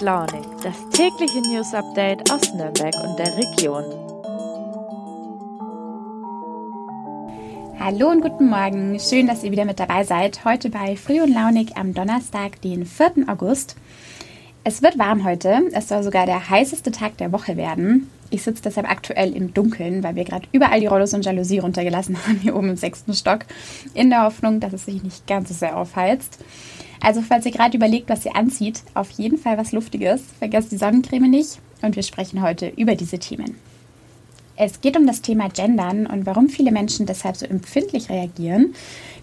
Launig, das tägliche News Update aus Nürnberg und der Region. Hallo und guten Morgen. Schön, dass ihr wieder mit dabei seid. Heute bei Früh und Launig am Donnerstag, den 4. August. Es wird warm heute. Es soll sogar der heißeste Tag der Woche werden. Ich sitze deshalb aktuell im Dunkeln, weil wir gerade überall die Rollos und Jalousie runtergelassen haben, hier oben im sechsten Stock, in der Hoffnung, dass es sich nicht ganz so sehr aufheizt. Also, falls ihr gerade überlegt, was ihr anzieht, auf jeden Fall was Luftiges. Vergesst die Sonnencreme nicht und wir sprechen heute über diese Themen. Es geht um das Thema Gendern und warum viele Menschen deshalb so empfindlich reagieren.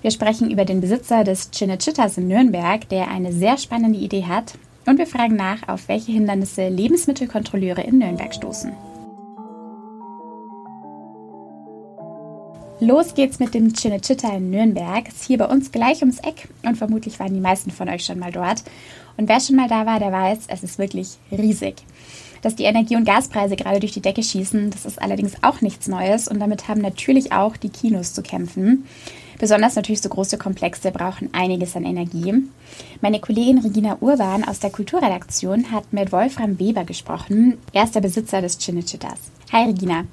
Wir sprechen über den Besitzer des Cinecittàs in Nürnberg, der eine sehr spannende Idee hat. Und wir fragen nach, auf welche Hindernisse Lebensmittelkontrolleure in Nürnberg stoßen. Los geht's mit dem Cinecittà in Nürnberg. Ist hier bei uns gleich ums Eck und vermutlich waren die meisten von euch schon mal dort. Und wer schon mal da war, der weiß, es ist wirklich riesig. Dass die Energie- und Gaspreise gerade durch die Decke schießen, das ist allerdings auch nichts Neues und damit haben natürlich auch die Kinos zu kämpfen. Besonders natürlich so große Komplexe brauchen einiges an Energie. Meine Kollegin Regina Urban aus der Kulturredaktion hat mit Wolfram Weber gesprochen. Er ist der Besitzer des Cinecittàs. Hi Regina.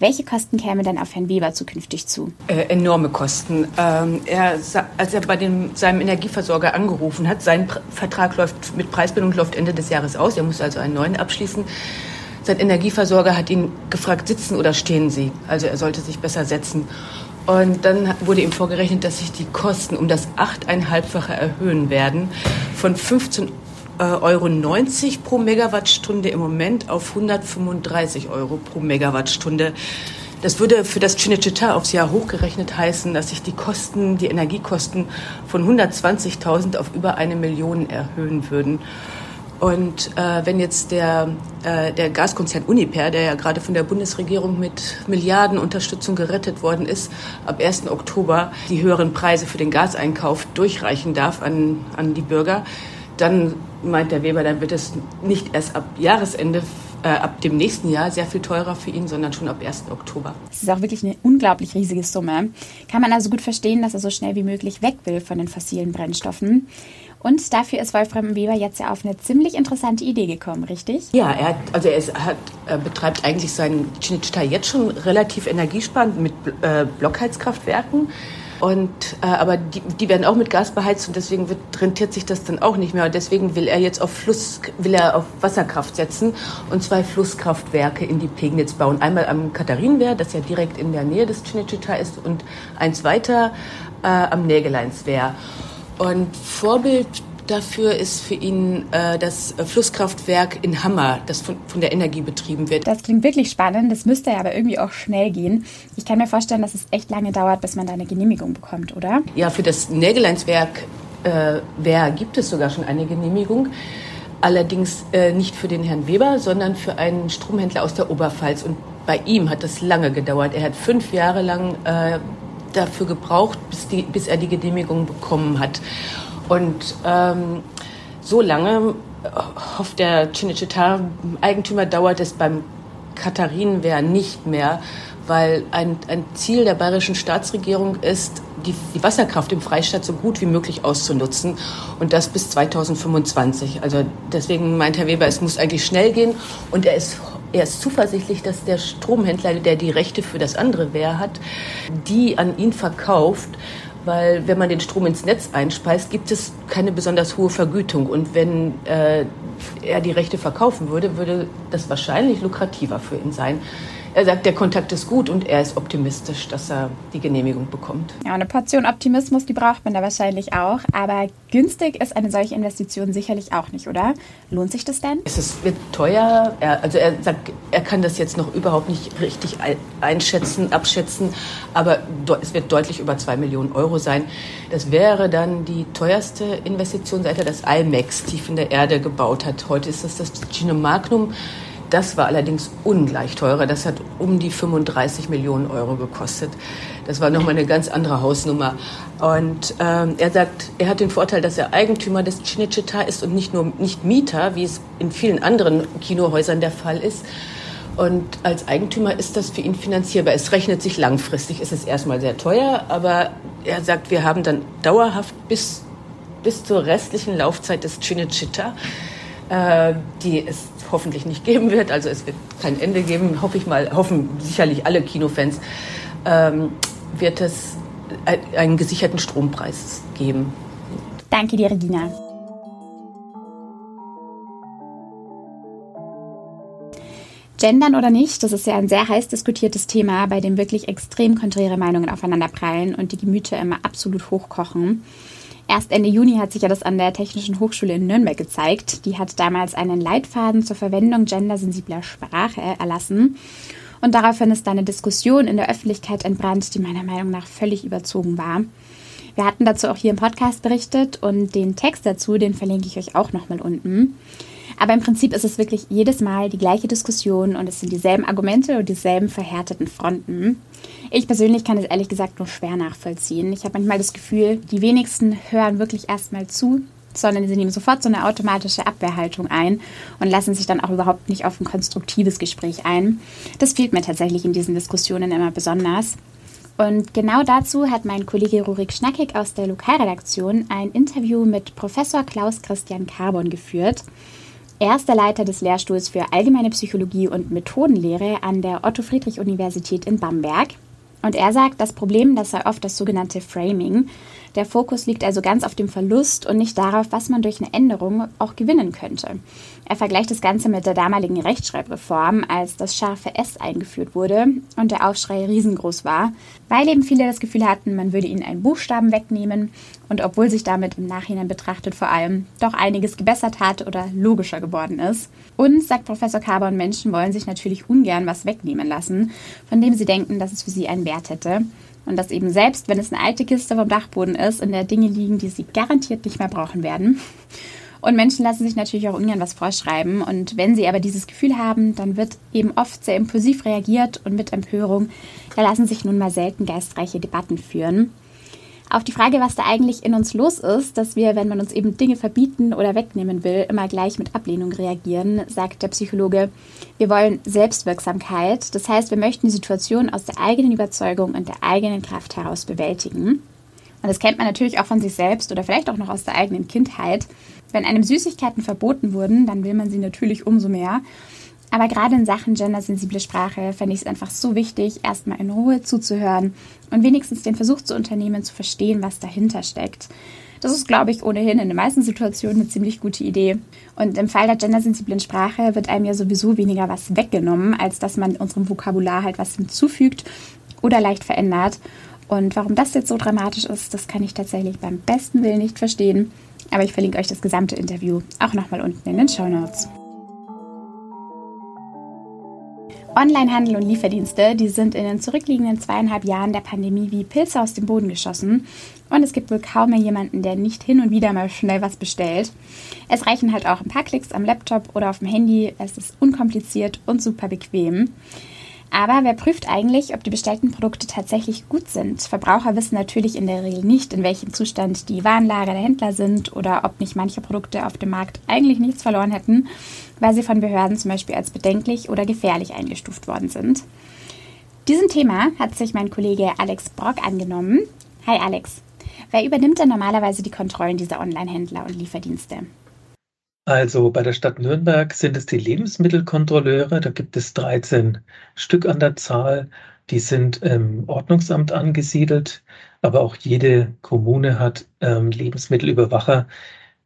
Welche Kosten kämen denn auf Herrn Weber zukünftig zu? Äh, enorme Kosten. Ähm, er, als er bei dem, seinem Energieversorger angerufen hat, sein Pr Vertrag läuft mit Preisbindung läuft Ende des Jahres aus. Er muss also einen neuen abschließen. Sein Energieversorger hat ihn gefragt, sitzen oder stehen Sie? Also er sollte sich besser setzen. Und dann wurde ihm vorgerechnet, dass sich die Kosten um das achteinhalbfache erhöhen werden. Von 15 äh, Euro 90 pro Megawattstunde im Moment auf 135 Euro pro Megawattstunde. Das würde für das Cinecittà aufs Jahr hochgerechnet heißen, dass sich die Kosten, die Energiekosten von 120.000 auf über eine Million erhöhen würden. Und äh, wenn jetzt der, äh, der Gaskonzern Uniper, der ja gerade von der Bundesregierung mit Milliarden Unterstützung gerettet worden ist, ab 1. Oktober die höheren Preise für den Gaseinkauf durchreichen darf an, an die Bürger, dann meint der Weber, dann wird es nicht erst ab Jahresende äh, ab dem nächsten Jahr sehr viel teurer für ihn, sondern schon ab 1. Oktober. Das ist auch wirklich eine unglaublich riesige Summe. Kann man also gut verstehen, dass er so schnell wie möglich weg will von den fossilen Brennstoffen. Und dafür ist Wolfram Weber jetzt ja auf eine ziemlich interessante Idee gekommen, richtig? Ja, er hat, also er, ist, hat, er betreibt eigentlich seinen Cinecittà jetzt schon relativ energiesparend mit äh, Blockheizkraftwerken. Und, äh, aber die, die werden auch mit Gas beheizt und deswegen wird, rentiert sich das dann auch nicht mehr. Und deswegen will er jetzt auf Fluss, will er auf Wasserkraft setzen und zwei Flusskraftwerke in die Pegnitz bauen. Einmal am Katharinenwehr, das ja direkt in der Nähe des Cinecittà ist, und eins weiter äh, am Nägeleinswehr. Und Vorbild dafür ist für ihn äh, das Flusskraftwerk in Hammer, das von, von, der Energie betrieben wird. Das klingt wirklich spannend. Das müsste ja aber irgendwie auch schnell gehen. Ich kann mir vorstellen, dass es echt lange dauert, bis man da eine Genehmigung bekommt, oder? Ja, für das Nägeleinswerk äh, gibt es sogar schon eine Genehmigung. Allerdings äh, nicht für den Herrn Weber, sondern für einen Stromhändler aus der Oberpfalz. Und bei ihm hat das lange gedauert. Er hat fünf Jahre lang äh, dafür gebraucht, bis, die, bis er die Genehmigung bekommen hat. Und ähm, so lange äh, hofft der Cinecittà-Eigentümer, dauert es beim Katharinenwehr nicht mehr, weil ein, ein Ziel der bayerischen Staatsregierung ist, die, die Wasserkraft im Freistaat so gut wie möglich auszunutzen und das bis 2025. Also deswegen meint Herr Weber, es muss eigentlich schnell gehen und er ist er ist zuversichtlich, dass der Stromhändler, der die Rechte für das andere Wehr hat, die an ihn verkauft, weil wenn man den Strom ins Netz einspeist, gibt es keine besonders hohe Vergütung. Und wenn äh, er die Rechte verkaufen würde, würde das wahrscheinlich lukrativer für ihn sein. Er sagt, der Kontakt ist gut und er ist optimistisch, dass er die Genehmigung bekommt. Ja, eine Portion Optimismus, die braucht man da wahrscheinlich auch. Aber günstig ist eine solche Investition sicherlich auch nicht, oder? Lohnt sich das denn? Es ist, wird teuer. Er, also er sagt, er kann das jetzt noch überhaupt nicht richtig einschätzen, abschätzen. Aber es wird deutlich über zwei Millionen Euro sein. Das wäre dann die teuerste Investition, seit er das IMAX tief in der Erde gebaut hat. Heute ist das das Gino Magnum. Das war allerdings ungleich teurer. Das hat um die 35 Millionen Euro gekostet. Das war nochmal eine ganz andere Hausnummer. Und ähm, er sagt, er hat den Vorteil, dass er Eigentümer des Cinecittà ist und nicht nur nicht Mieter, wie es in vielen anderen Kinohäusern der Fall ist. Und als Eigentümer ist das für ihn finanzierbar. Es rechnet sich langfristig. Es ist erstmal sehr teuer, aber er sagt, wir haben dann dauerhaft bis, bis zur restlichen Laufzeit des Cinecittà äh, die es hoffentlich nicht geben wird. Also es wird kein Ende geben, hoffe ich mal, hoffen sicherlich alle Kinofans, ähm, wird es einen gesicherten Strompreis geben. Danke dir, Regina. Gendern oder nicht, das ist ja ein sehr heiß diskutiertes Thema, bei dem wirklich extrem konträre Meinungen aufeinanderprallen und die Gemüter immer absolut hochkochen. Erst Ende Juni hat sich ja das an der Technischen Hochschule in Nürnberg gezeigt. Die hat damals einen Leitfaden zur Verwendung gendersensibler Sprache erlassen. Und daraufhin ist eine Diskussion in der Öffentlichkeit entbrannt, die meiner Meinung nach völlig überzogen war. Wir hatten dazu auch hier im Podcast berichtet und den Text dazu, den verlinke ich euch auch nochmal unten. Aber im Prinzip ist es wirklich jedes Mal die gleiche Diskussion und es sind dieselben Argumente und dieselben verhärteten Fronten. Ich persönlich kann es ehrlich gesagt nur schwer nachvollziehen. Ich habe manchmal das Gefühl, die wenigsten hören wirklich erstmal zu, sondern sie nehmen sofort so eine automatische Abwehrhaltung ein und lassen sich dann auch überhaupt nicht auf ein konstruktives Gespräch ein. Das fehlt mir tatsächlich in diesen Diskussionen immer besonders. Und genau dazu hat mein Kollege Rurik Schnackig aus der Lokalredaktion ein Interview mit Professor Klaus Christian Carbon geführt. Er ist der Leiter des Lehrstuhls für Allgemeine Psychologie und Methodenlehre an der Otto-Friedrich-Universität in Bamberg. Und er sagt, das Problem, das sei oft das sogenannte Framing. Der Fokus liegt also ganz auf dem Verlust und nicht darauf, was man durch eine Änderung auch gewinnen könnte. Er vergleicht das Ganze mit der damaligen Rechtschreibreform, als das scharfe S eingeführt wurde und der Aufschrei riesengroß war, weil eben viele das Gefühl hatten, man würde ihnen einen Buchstaben wegnehmen und obwohl sich damit im Nachhinein betrachtet vor allem doch einiges gebessert hat oder logischer geworden ist. Und, sagt Professor Carbon, Menschen wollen sich natürlich ungern was wegnehmen lassen, von dem sie denken, dass es für sie einen Wert hätte. Und dass eben selbst, wenn es eine alte Kiste vom Dachboden ist, in der Dinge liegen, die sie garantiert nicht mehr brauchen werden. Und Menschen lassen sich natürlich auch ungern was vorschreiben. Und wenn sie aber dieses Gefühl haben, dann wird eben oft sehr impulsiv reagiert und mit Empörung. Da lassen sich nun mal selten geistreiche Debatten führen. Auf die Frage, was da eigentlich in uns los ist, dass wir, wenn man uns eben Dinge verbieten oder wegnehmen will, immer gleich mit Ablehnung reagieren, sagt der Psychologe, wir wollen Selbstwirksamkeit. Das heißt, wir möchten die Situation aus der eigenen Überzeugung und der eigenen Kraft heraus bewältigen. Und das kennt man natürlich auch von sich selbst oder vielleicht auch noch aus der eigenen Kindheit. Wenn einem Süßigkeiten verboten wurden, dann will man sie natürlich umso mehr. Aber gerade in Sachen gendersensible Sprache fände ich es einfach so wichtig, erstmal in Ruhe zuzuhören und wenigstens den Versuch zu unternehmen, zu verstehen, was dahinter steckt. Das ist, glaube ich, ohnehin in den meisten Situationen eine ziemlich gute Idee. Und im Fall der gendersensiblen Sprache wird einem ja sowieso weniger was weggenommen, als dass man unserem Vokabular halt was hinzufügt oder leicht verändert. Und warum das jetzt so dramatisch ist, das kann ich tatsächlich beim besten Willen nicht verstehen. Aber ich verlinke euch das gesamte Interview auch nochmal unten in den Show Notes. Onlinehandel und Lieferdienste, die sind in den zurückliegenden zweieinhalb Jahren der Pandemie wie Pilze aus dem Boden geschossen. Und es gibt wohl kaum mehr jemanden, der nicht hin und wieder mal schnell was bestellt. Es reichen halt auch ein paar Klicks am Laptop oder auf dem Handy. Es ist unkompliziert und super bequem. Aber wer prüft eigentlich, ob die bestellten Produkte tatsächlich gut sind? Verbraucher wissen natürlich in der Regel nicht, in welchem Zustand die Warenlager der Händler sind oder ob nicht manche Produkte auf dem Markt eigentlich nichts verloren hätten, weil sie von Behörden zum Beispiel als bedenklich oder gefährlich eingestuft worden sind. Diesem Thema hat sich mein Kollege Alex Brock angenommen. Hi Alex. Wer übernimmt denn normalerweise die Kontrollen dieser Online-Händler und Lieferdienste? Also bei der Stadt Nürnberg sind es die Lebensmittelkontrolleure. Da gibt es 13 Stück an der Zahl. Die sind im Ordnungsamt angesiedelt, aber auch jede Kommune hat ähm, Lebensmittelüberwacher,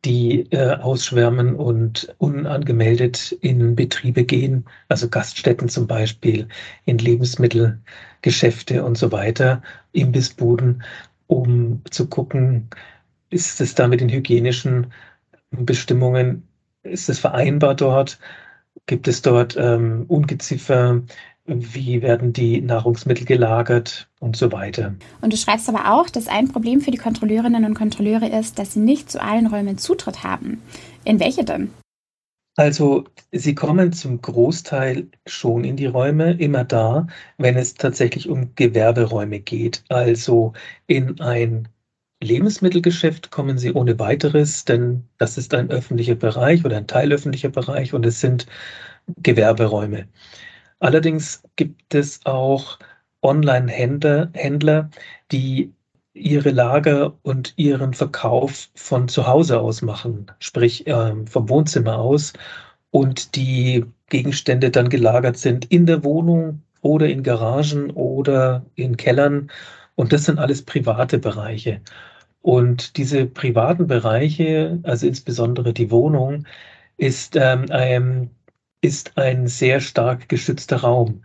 die äh, ausschwärmen und unangemeldet in Betriebe gehen, also Gaststätten zum Beispiel, in Lebensmittelgeschäfte und so weiter, Imbissbuden, um zu gucken, ist es da mit den hygienischen Bestimmungen ist es vereinbar dort? Gibt es dort ähm, Ungeziefer? Wie werden die Nahrungsmittel gelagert und so weiter? Und du schreibst aber auch, dass ein Problem für die Kontrolleurinnen und Kontrolleure ist, dass sie nicht zu allen Räumen Zutritt haben. In welche denn? Also sie kommen zum Großteil schon in die Räume, immer da, wenn es tatsächlich um Gewerberäume geht, also in ein Lebensmittelgeschäft kommen Sie ohne weiteres, denn das ist ein öffentlicher Bereich oder ein teilöffentlicher Bereich und es sind Gewerberäume. Allerdings gibt es auch Online-Händler, Händler, die ihre Lager und ihren Verkauf von zu Hause aus machen, sprich äh, vom Wohnzimmer aus und die Gegenstände dann gelagert sind in der Wohnung oder in Garagen oder in Kellern. Und das sind alles private Bereiche. Und diese privaten Bereiche, also insbesondere die Wohnung, ist, ähm, ein, ist ein sehr stark geschützter Raum.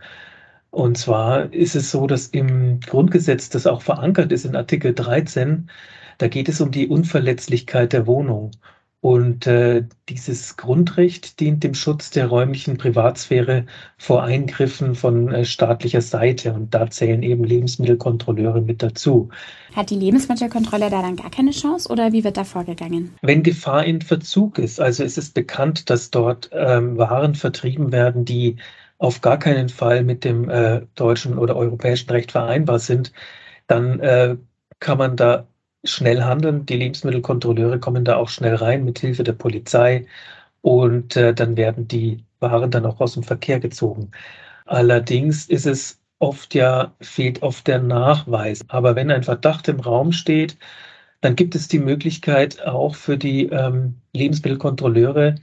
Und zwar ist es so, dass im Grundgesetz, das auch verankert ist in Artikel 13, da geht es um die Unverletzlichkeit der Wohnung. Und äh, dieses Grundrecht dient dem Schutz der räumlichen Privatsphäre vor Eingriffen von äh, staatlicher Seite. Und da zählen eben Lebensmittelkontrolleure mit dazu. Hat die Lebensmittelkontrolle da dann gar keine Chance oder wie wird da vorgegangen? Wenn Gefahr in Verzug ist, also es ist bekannt, dass dort ähm, Waren vertrieben werden, die auf gar keinen Fall mit dem äh, deutschen oder europäischen Recht vereinbar sind, dann äh, kann man da schnell handeln. Die Lebensmittelkontrolleure kommen da auch schnell rein mit Hilfe der Polizei und äh, dann werden die Waren dann auch aus dem Verkehr gezogen. Allerdings ist es oft ja, fehlt oft der Nachweis. Aber wenn ein Verdacht im Raum steht, dann gibt es die Möglichkeit auch für die ähm, Lebensmittelkontrolleure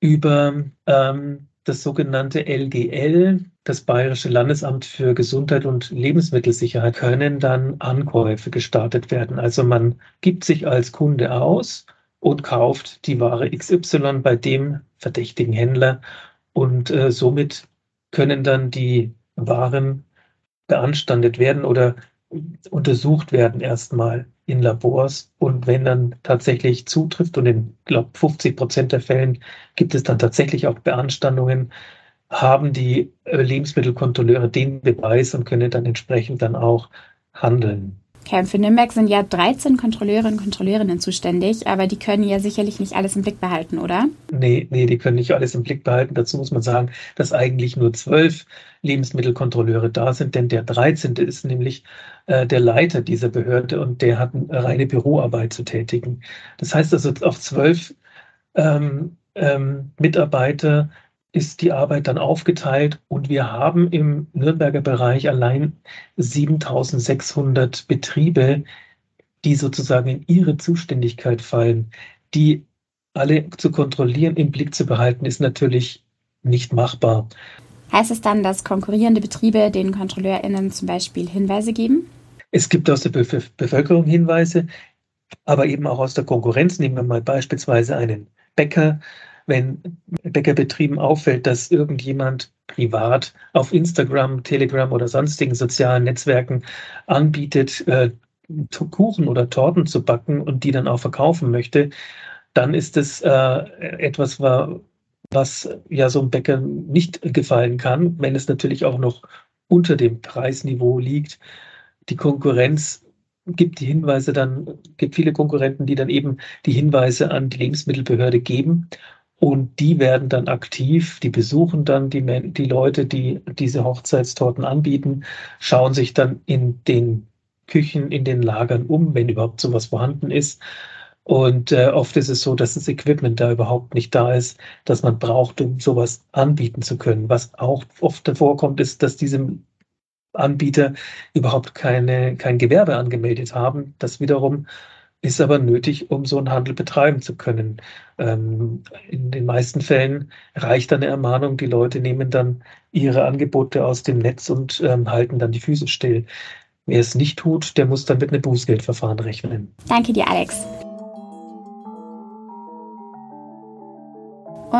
über ähm, das sogenannte LGL, das Bayerische Landesamt für Gesundheit und Lebensmittelsicherheit, können dann Ankäufe gestartet werden. Also man gibt sich als Kunde aus und kauft die Ware XY bei dem verdächtigen Händler und äh, somit können dann die Waren beanstandet werden oder untersucht werden erstmal in Labors. Und wenn dann tatsächlich zutrifft, und in, glaube 50 Prozent der Fällen gibt es dann tatsächlich auch Beanstandungen, haben die äh, Lebensmittelkontrolleure den Beweis und können dann entsprechend dann auch handeln. Für Nürnberg sind ja 13 Kontrolleure und Kontrolleurinnen zuständig, aber die können ja sicherlich nicht alles im Blick behalten, oder? Nee, nee, die können nicht alles im Blick behalten. Dazu muss man sagen, dass eigentlich nur zwölf Lebensmittelkontrolleure da sind, denn der 13. ist nämlich äh, der Leiter dieser Behörde und der hat eine reine Büroarbeit zu tätigen. Das heißt also, auf zwölf ähm, ähm, Mitarbeiter ist die Arbeit dann aufgeteilt und wir haben im Nürnberger Bereich allein 7600 Betriebe, die sozusagen in ihre Zuständigkeit fallen. Die alle zu kontrollieren, im Blick zu behalten, ist natürlich nicht machbar. Heißt es dann, dass konkurrierende Betriebe den KontrolleurInnen zum Beispiel Hinweise geben? Es gibt aus der Bevölkerung Hinweise, aber eben auch aus der Konkurrenz. Nehmen wir mal beispielsweise einen Bäcker, wenn Bäckerbetrieben auffällt, dass irgendjemand privat auf Instagram, Telegram oder sonstigen sozialen Netzwerken anbietet, äh, Kuchen oder Torten zu backen und die dann auch verkaufen möchte, dann ist es äh, etwas, was ja so einem Bäcker nicht gefallen kann, wenn es natürlich auch noch unter dem Preisniveau liegt. Die Konkurrenz gibt die Hinweise dann, gibt viele Konkurrenten, die dann eben die Hinweise an die Lebensmittelbehörde geben und die werden dann aktiv, die besuchen dann die, die Leute, die diese Hochzeitstorten anbieten, schauen sich dann in den Küchen, in den Lagern um, wenn überhaupt sowas vorhanden ist. Und äh, oft ist es so, dass das Equipment da überhaupt nicht da ist, das man braucht, um sowas anbieten zu können. Was auch oft vorkommt, ist, dass diese Anbieter überhaupt keine, kein Gewerbe angemeldet haben. Das wiederum ist aber nötig, um so einen Handel betreiben zu können. Ähm, in den meisten Fällen reicht eine Ermahnung, die Leute nehmen dann ihre Angebote aus dem Netz und ähm, halten dann die Füße still. Wer es nicht tut, der muss dann mit einem Bußgeldverfahren rechnen. Danke dir, Alex.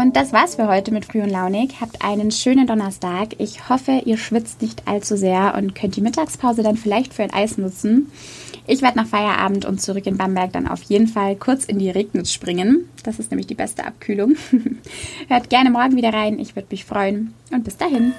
Und das war's für heute mit Früh und Launig. Habt einen schönen Donnerstag. Ich hoffe, ihr schwitzt nicht allzu sehr und könnt die Mittagspause dann vielleicht für ein Eis nutzen. Ich werde nach Feierabend und zurück in Bamberg dann auf jeden Fall kurz in die Regnitz springen. Das ist nämlich die beste Abkühlung. Hört gerne morgen wieder rein. Ich würde mich freuen. Und bis dahin.